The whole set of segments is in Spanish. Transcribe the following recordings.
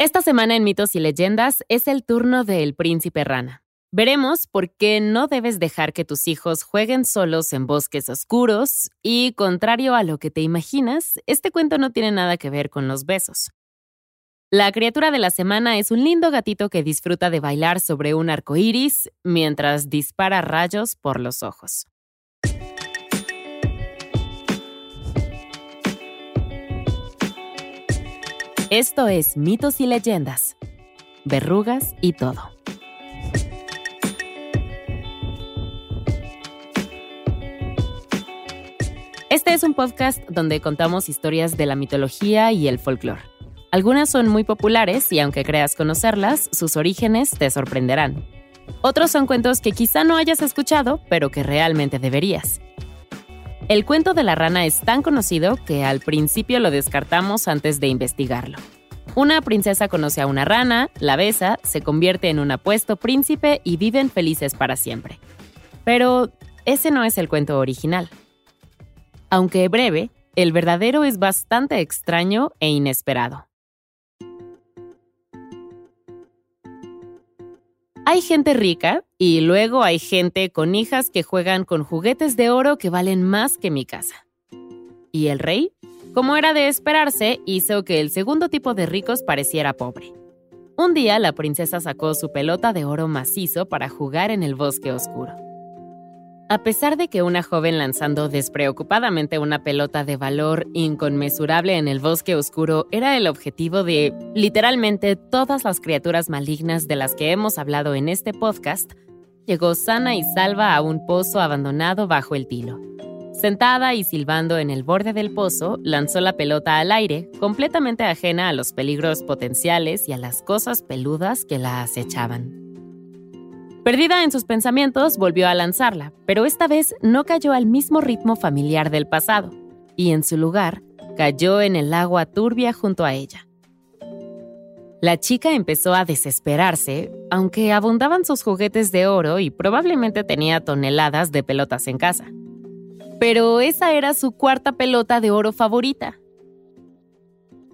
Esta semana en Mitos y Leyendas es el turno del príncipe rana. Veremos por qué no debes dejar que tus hijos jueguen solos en bosques oscuros y, contrario a lo que te imaginas, este cuento no tiene nada que ver con los besos. La criatura de la semana es un lindo gatito que disfruta de bailar sobre un arco iris mientras dispara rayos por los ojos. Esto es Mitos y Leyendas, Verrugas y todo. Este es un podcast donde contamos historias de la mitología y el folclore. Algunas son muy populares y aunque creas conocerlas, sus orígenes te sorprenderán. Otros son cuentos que quizá no hayas escuchado, pero que realmente deberías. El cuento de la rana es tan conocido que al principio lo descartamos antes de investigarlo. Una princesa conoce a una rana, la besa, se convierte en un apuesto príncipe y viven felices para siempre. Pero ese no es el cuento original. Aunque breve, el verdadero es bastante extraño e inesperado. Hay gente rica y luego hay gente con hijas que juegan con juguetes de oro que valen más que mi casa. ¿Y el rey? Como era de esperarse, hizo que el segundo tipo de ricos pareciera pobre. Un día la princesa sacó su pelota de oro macizo para jugar en el bosque oscuro. A pesar de que una joven lanzando despreocupadamente una pelota de valor inconmensurable en el bosque oscuro era el objetivo de literalmente todas las criaturas malignas de las que hemos hablado en este podcast, llegó sana y salva a un pozo abandonado bajo el tilo. Sentada y silbando en el borde del pozo, lanzó la pelota al aire, completamente ajena a los peligros potenciales y a las cosas peludas que la acechaban. Perdida en sus pensamientos, volvió a lanzarla, pero esta vez no cayó al mismo ritmo familiar del pasado, y en su lugar cayó en el agua turbia junto a ella. La chica empezó a desesperarse, aunque abundaban sus juguetes de oro y probablemente tenía toneladas de pelotas en casa. Pero esa era su cuarta pelota de oro favorita.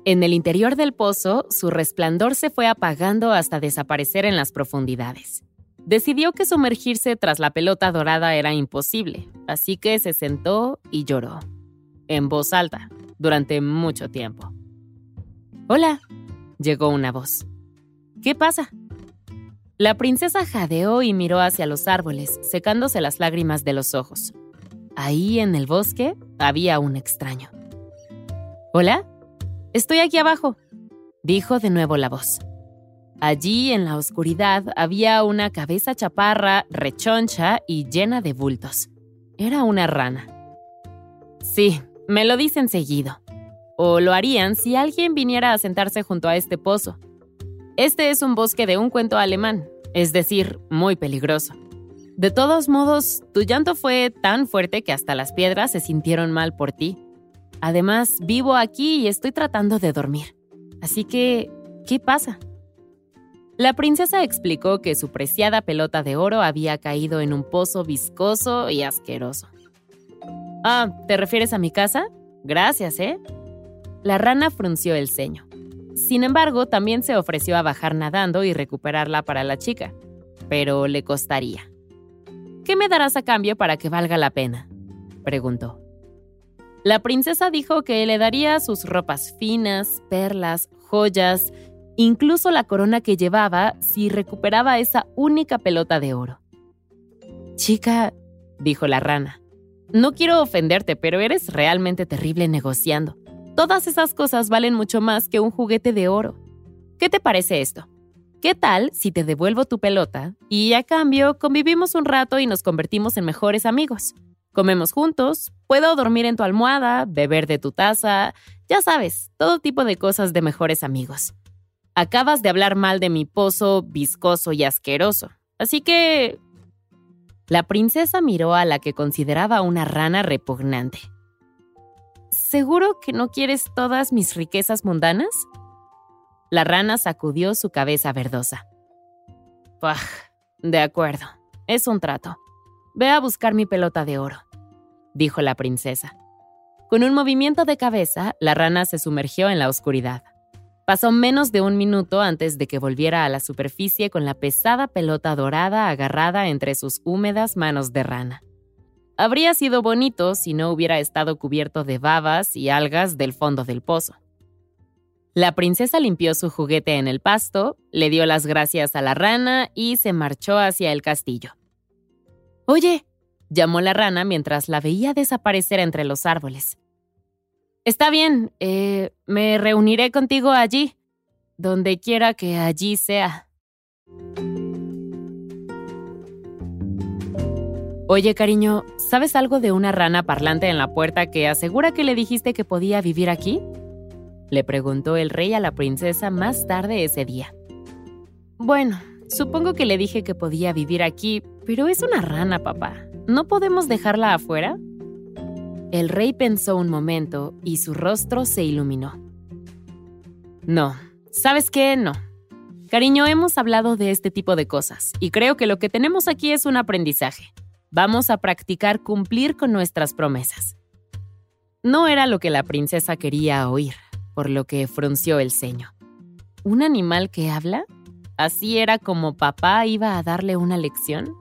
En el interior del pozo, su resplandor se fue apagando hasta desaparecer en las profundidades. Decidió que sumergirse tras la pelota dorada era imposible, así que se sentó y lloró, en voz alta, durante mucho tiempo. Hola, llegó una voz. ¿Qué pasa? La princesa jadeó y miró hacia los árboles, secándose las lágrimas de los ojos. Ahí en el bosque había un extraño. ¿Hola? Estoy aquí abajo, dijo de nuevo la voz. Allí en la oscuridad había una cabeza chaparra, rechoncha y llena de bultos. Era una rana. Sí, me lo dicen seguido. O lo harían si alguien viniera a sentarse junto a este pozo. Este es un bosque de un cuento alemán, es decir, muy peligroso. De todos modos, tu llanto fue tan fuerte que hasta las piedras se sintieron mal por ti. Además, vivo aquí y estoy tratando de dormir. Así que, ¿qué pasa? La princesa explicó que su preciada pelota de oro había caído en un pozo viscoso y asqueroso. Ah, ¿te refieres a mi casa? Gracias, ¿eh? La rana frunció el ceño. Sin embargo, también se ofreció a bajar nadando y recuperarla para la chica, pero le costaría. ¿Qué me darás a cambio para que valga la pena? preguntó. La princesa dijo que le daría sus ropas finas, perlas, joyas incluso la corona que llevaba si recuperaba esa única pelota de oro. Chica, dijo la rana, no quiero ofenderte, pero eres realmente terrible negociando. Todas esas cosas valen mucho más que un juguete de oro. ¿Qué te parece esto? ¿Qué tal si te devuelvo tu pelota y a cambio convivimos un rato y nos convertimos en mejores amigos? Comemos juntos, puedo dormir en tu almohada, beber de tu taza, ya sabes, todo tipo de cosas de mejores amigos. Acabas de hablar mal de mi pozo viscoso y asqueroso. Así que... La princesa miró a la que consideraba una rana repugnante. ¿Seguro que no quieres todas mis riquezas mundanas? La rana sacudió su cabeza verdosa. Pah, de acuerdo, es un trato. Ve a buscar mi pelota de oro, dijo la princesa. Con un movimiento de cabeza, la rana se sumergió en la oscuridad. Pasó menos de un minuto antes de que volviera a la superficie con la pesada pelota dorada agarrada entre sus húmedas manos de rana. Habría sido bonito si no hubiera estado cubierto de babas y algas del fondo del pozo. La princesa limpió su juguete en el pasto, le dio las gracias a la rana y se marchó hacia el castillo. Oye, llamó la rana mientras la veía desaparecer entre los árboles. Está bien, eh, me reuniré contigo allí, donde quiera que allí sea. Oye, cariño, ¿sabes algo de una rana parlante en la puerta que asegura que le dijiste que podía vivir aquí? Le preguntó el rey a la princesa más tarde ese día. Bueno, supongo que le dije que podía vivir aquí, pero es una rana, papá. ¿No podemos dejarla afuera? El rey pensó un momento y su rostro se iluminó. No, ¿sabes qué? No. Cariño, hemos hablado de este tipo de cosas y creo que lo que tenemos aquí es un aprendizaje. Vamos a practicar cumplir con nuestras promesas. No era lo que la princesa quería oír, por lo que frunció el ceño. ¿Un animal que habla? ¿Así era como papá iba a darle una lección?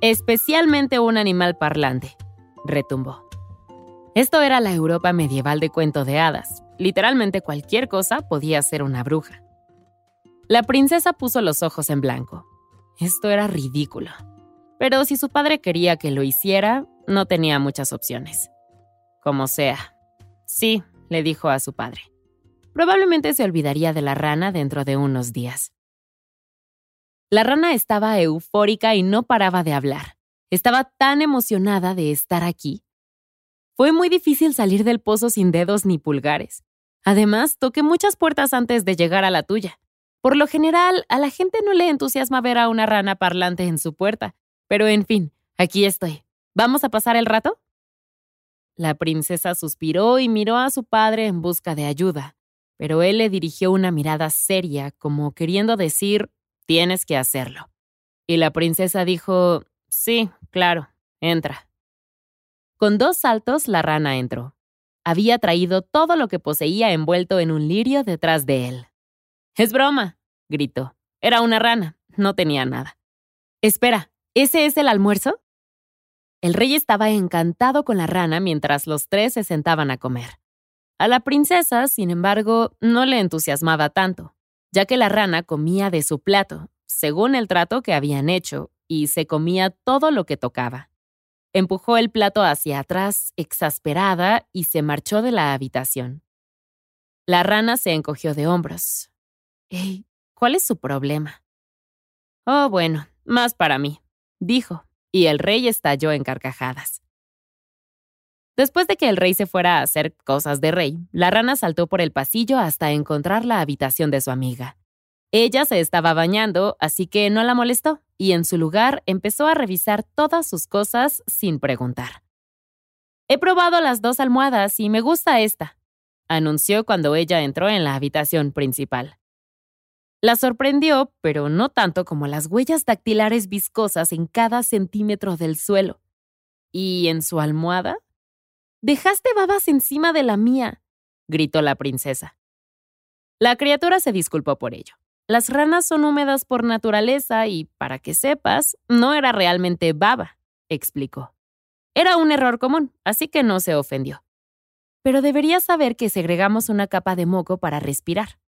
Especialmente un animal parlante, retumbó. Esto era la Europa medieval de cuento de hadas. Literalmente cualquier cosa podía ser una bruja. La princesa puso los ojos en blanco. Esto era ridículo. Pero si su padre quería que lo hiciera, no tenía muchas opciones. Como sea. Sí, le dijo a su padre. Probablemente se olvidaría de la rana dentro de unos días. La rana estaba eufórica y no paraba de hablar. Estaba tan emocionada de estar aquí fue muy difícil salir del pozo sin dedos ni pulgares. Además, toqué muchas puertas antes de llegar a la tuya. Por lo general, a la gente no le entusiasma ver a una rana parlante en su puerta. Pero en fin, aquí estoy. ¿Vamos a pasar el rato? La princesa suspiró y miró a su padre en busca de ayuda, pero él le dirigió una mirada seria, como queriendo decir, tienes que hacerlo. Y la princesa dijo, sí, claro, entra. Con dos saltos, la rana entró. Había traído todo lo que poseía envuelto en un lirio detrás de él. Es broma, gritó. Era una rana, no tenía nada. Espera, ¿ese es el almuerzo? El rey estaba encantado con la rana mientras los tres se sentaban a comer. A la princesa, sin embargo, no le entusiasmaba tanto, ya que la rana comía de su plato, según el trato que habían hecho, y se comía todo lo que tocaba. Empujó el plato hacia atrás, exasperada, y se marchó de la habitación. La rana se encogió de hombros. ¿cuál es su problema? Oh, bueno, más para mí, dijo, y el rey estalló en carcajadas. Después de que el rey se fuera a hacer cosas de rey, la rana saltó por el pasillo hasta encontrar la habitación de su amiga. Ella se estaba bañando, así que no la molestó, y en su lugar empezó a revisar todas sus cosas sin preguntar. He probado las dos almohadas y me gusta esta, anunció cuando ella entró en la habitación principal. La sorprendió, pero no tanto como las huellas dactilares viscosas en cada centímetro del suelo. ¿Y en su almohada? Dejaste babas encima de la mía, gritó la princesa. La criatura se disculpó por ello. Las ranas son húmedas por naturaleza y, para que sepas, no era realmente baba, explicó. Era un error común, así que no se ofendió. Pero deberías saber que segregamos una capa de moco para respirar,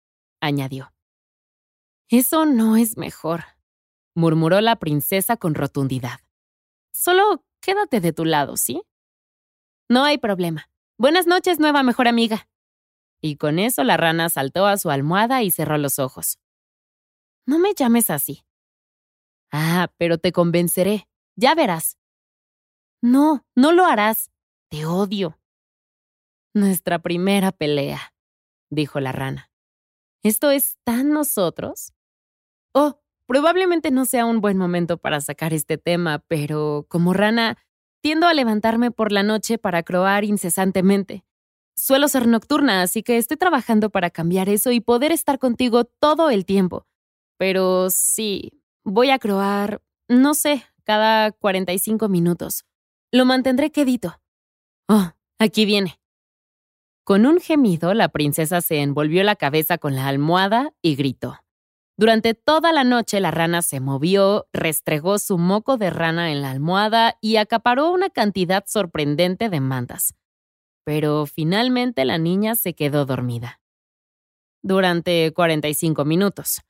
añadió. Eso no es mejor, murmuró la princesa con rotundidad. Solo quédate de tu lado, ¿sí? No hay problema. Buenas noches, nueva mejor amiga. Y con eso la rana saltó a su almohada y cerró los ojos. No me llames así. Ah, pero te convenceré. Ya verás. No, no lo harás. Te odio. Nuestra primera pelea, dijo la rana. ¿Esto es tan nosotros? Oh, probablemente no sea un buen momento para sacar este tema, pero como rana, tiendo a levantarme por la noche para croar incesantemente. Suelo ser nocturna, así que estoy trabajando para cambiar eso y poder estar contigo todo el tiempo. Pero sí, voy a croar, no sé, cada 45 minutos. Lo mantendré quedito. Oh, aquí viene. Con un gemido, la princesa se envolvió la cabeza con la almohada y gritó. Durante toda la noche la rana se movió, restregó su moco de rana en la almohada y acaparó una cantidad sorprendente de mandas. Pero finalmente la niña se quedó dormida. Durante 45 minutos.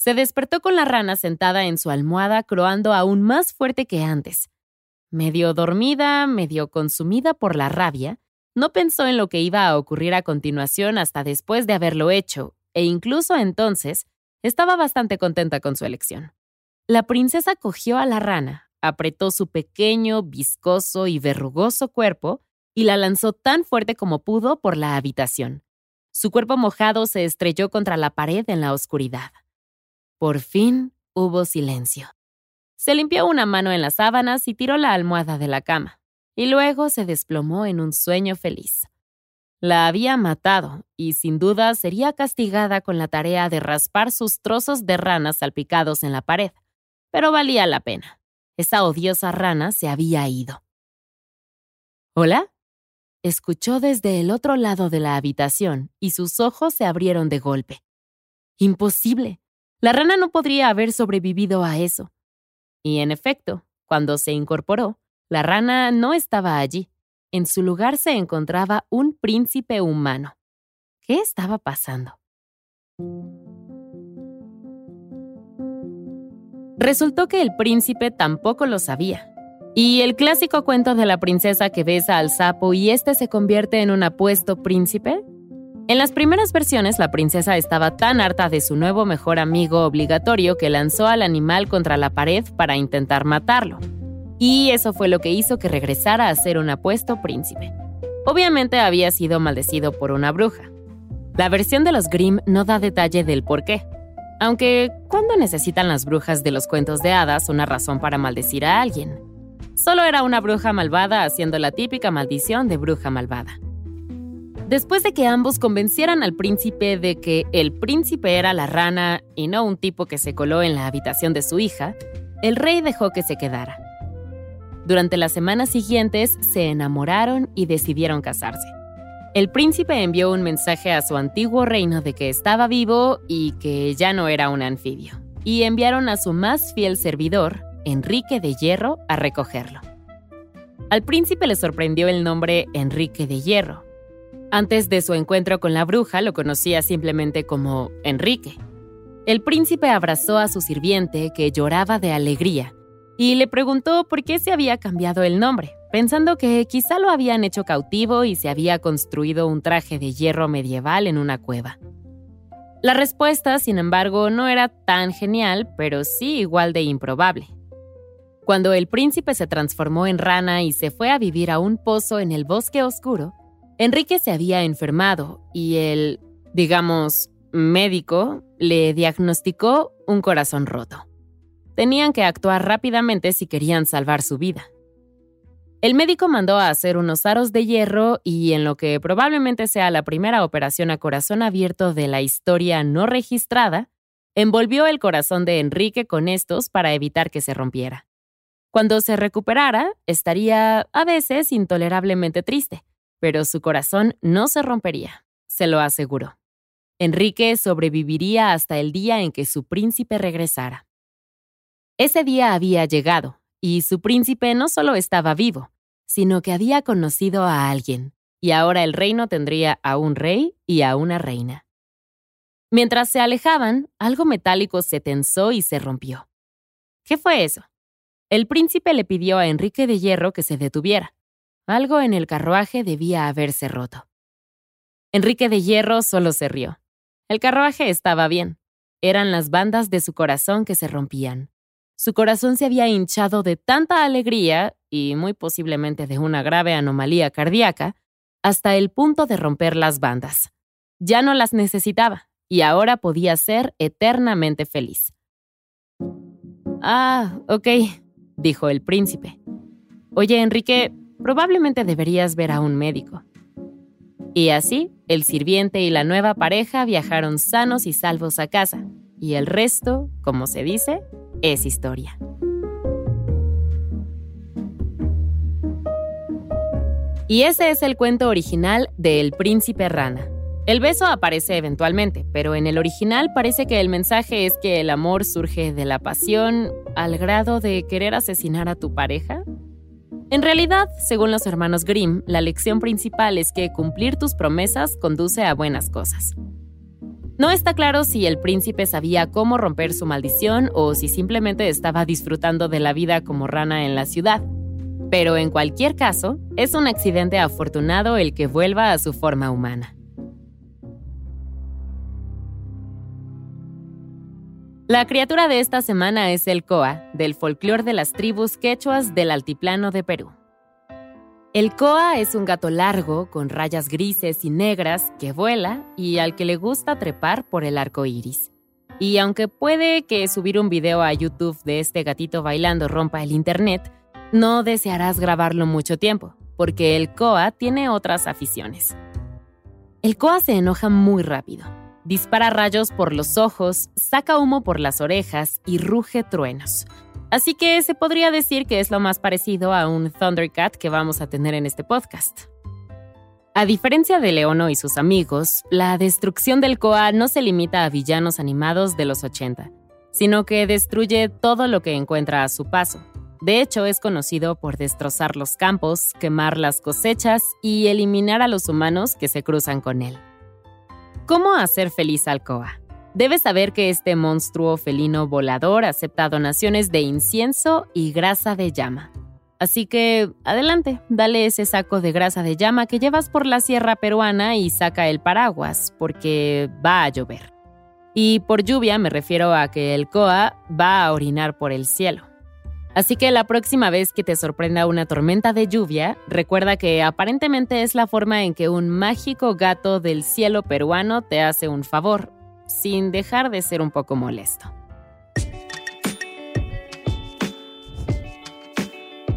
Se despertó con la rana sentada en su almohada croando aún más fuerte que antes. Medio dormida, medio consumida por la rabia, no pensó en lo que iba a ocurrir a continuación hasta después de haberlo hecho, e incluso entonces estaba bastante contenta con su elección. La princesa cogió a la rana, apretó su pequeño, viscoso y verrugoso cuerpo y la lanzó tan fuerte como pudo por la habitación. Su cuerpo mojado se estrelló contra la pared en la oscuridad. Por fin hubo silencio. Se limpió una mano en las sábanas y tiró la almohada de la cama, y luego se desplomó en un sueño feliz. La había matado y sin duda sería castigada con la tarea de raspar sus trozos de rana salpicados en la pared, pero valía la pena. Esa odiosa rana se había ido. ¿Hola? Escuchó desde el otro lado de la habitación y sus ojos se abrieron de golpe. Imposible. La rana no podría haber sobrevivido a eso. Y en efecto, cuando se incorporó, la rana no estaba allí. En su lugar se encontraba un príncipe humano. ¿Qué estaba pasando? Resultó que el príncipe tampoco lo sabía. Y el clásico cuento de la princesa que besa al sapo y este se convierte en un apuesto príncipe en las primeras versiones, la princesa estaba tan harta de su nuevo mejor amigo obligatorio que lanzó al animal contra la pared para intentar matarlo. Y eso fue lo que hizo que regresara a ser un apuesto príncipe. Obviamente había sido maldecido por una bruja. La versión de los Grimm no da detalle del por qué. Aunque, ¿cuándo necesitan las brujas de los cuentos de hadas una razón para maldecir a alguien? Solo era una bruja malvada haciendo la típica maldición de bruja malvada. Después de que ambos convencieran al príncipe de que el príncipe era la rana y no un tipo que se coló en la habitación de su hija, el rey dejó que se quedara. Durante las semanas siguientes se enamoraron y decidieron casarse. El príncipe envió un mensaje a su antiguo reino de que estaba vivo y que ya no era un anfibio, y enviaron a su más fiel servidor, Enrique de Hierro, a recogerlo. Al príncipe le sorprendió el nombre Enrique de Hierro, antes de su encuentro con la bruja lo conocía simplemente como Enrique. El príncipe abrazó a su sirviente, que lloraba de alegría, y le preguntó por qué se había cambiado el nombre, pensando que quizá lo habían hecho cautivo y se había construido un traje de hierro medieval en una cueva. La respuesta, sin embargo, no era tan genial, pero sí igual de improbable. Cuando el príncipe se transformó en rana y se fue a vivir a un pozo en el bosque oscuro, Enrique se había enfermado y el, digamos, médico le diagnosticó un corazón roto. Tenían que actuar rápidamente si querían salvar su vida. El médico mandó a hacer unos aros de hierro y en lo que probablemente sea la primera operación a corazón abierto de la historia no registrada, envolvió el corazón de Enrique con estos para evitar que se rompiera. Cuando se recuperara, estaría a veces intolerablemente triste, pero su corazón no se rompería, se lo aseguró. Enrique sobreviviría hasta el día en que su príncipe regresara. Ese día había llegado, y su príncipe no solo estaba vivo, sino que había conocido a alguien, y ahora el reino tendría a un rey y a una reina. Mientras se alejaban, algo metálico se tensó y se rompió. ¿Qué fue eso? El príncipe le pidió a Enrique de Hierro que se detuviera, algo en el carruaje debía haberse roto. Enrique de Hierro solo se rió. El carruaje estaba bien. Eran las bandas de su corazón que se rompían. Su corazón se había hinchado de tanta alegría, y muy posiblemente de una grave anomalía cardíaca, hasta el punto de romper las bandas. Ya no las necesitaba, y ahora podía ser eternamente feliz. Ah, ok, dijo el príncipe. Oye, Enrique, probablemente deberías ver a un médico. Y así, el sirviente y la nueva pareja viajaron sanos y salvos a casa, y el resto, como se dice, es historia. Y ese es el cuento original de El Príncipe Rana. El beso aparece eventualmente, pero en el original parece que el mensaje es que el amor surge de la pasión al grado de querer asesinar a tu pareja. En realidad, según los hermanos Grimm, la lección principal es que cumplir tus promesas conduce a buenas cosas. No está claro si el príncipe sabía cómo romper su maldición o si simplemente estaba disfrutando de la vida como rana en la ciudad. Pero en cualquier caso, es un accidente afortunado el que vuelva a su forma humana. La criatura de esta semana es el Coa, del folclore de las tribus quechuas del altiplano de Perú. El Coa es un gato largo con rayas grises y negras que vuela y al que le gusta trepar por el arco iris. Y aunque puede que subir un video a YouTube de este gatito bailando rompa el internet, no desearás grabarlo mucho tiempo, porque el Coa tiene otras aficiones. El Coa se enoja muy rápido, dispara rayos por los ojos, saca humo por las orejas y ruge truenos. Así que se podría decir que es lo más parecido a un Thundercat que vamos a tener en este podcast. A diferencia de Leono y sus amigos, la destrucción del Coa no se limita a villanos animados de los 80, sino que destruye todo lo que encuentra a su paso, de hecho, es conocido por destrozar los campos, quemar las cosechas y eliminar a los humanos que se cruzan con él. ¿Cómo hacer feliz al Coa? Debes saber que este monstruo felino volador acepta donaciones de incienso y grasa de llama. Así que, adelante, dale ese saco de grasa de llama que llevas por la sierra peruana y saca el paraguas, porque va a llover. Y por lluvia me refiero a que el Coa va a orinar por el cielo. Así que la próxima vez que te sorprenda una tormenta de lluvia, recuerda que aparentemente es la forma en que un mágico gato del cielo peruano te hace un favor, sin dejar de ser un poco molesto.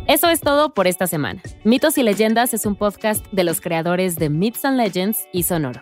Eso es todo por esta semana. Mitos y Leyendas es un podcast de los creadores de Myths and Legends y Sonoro.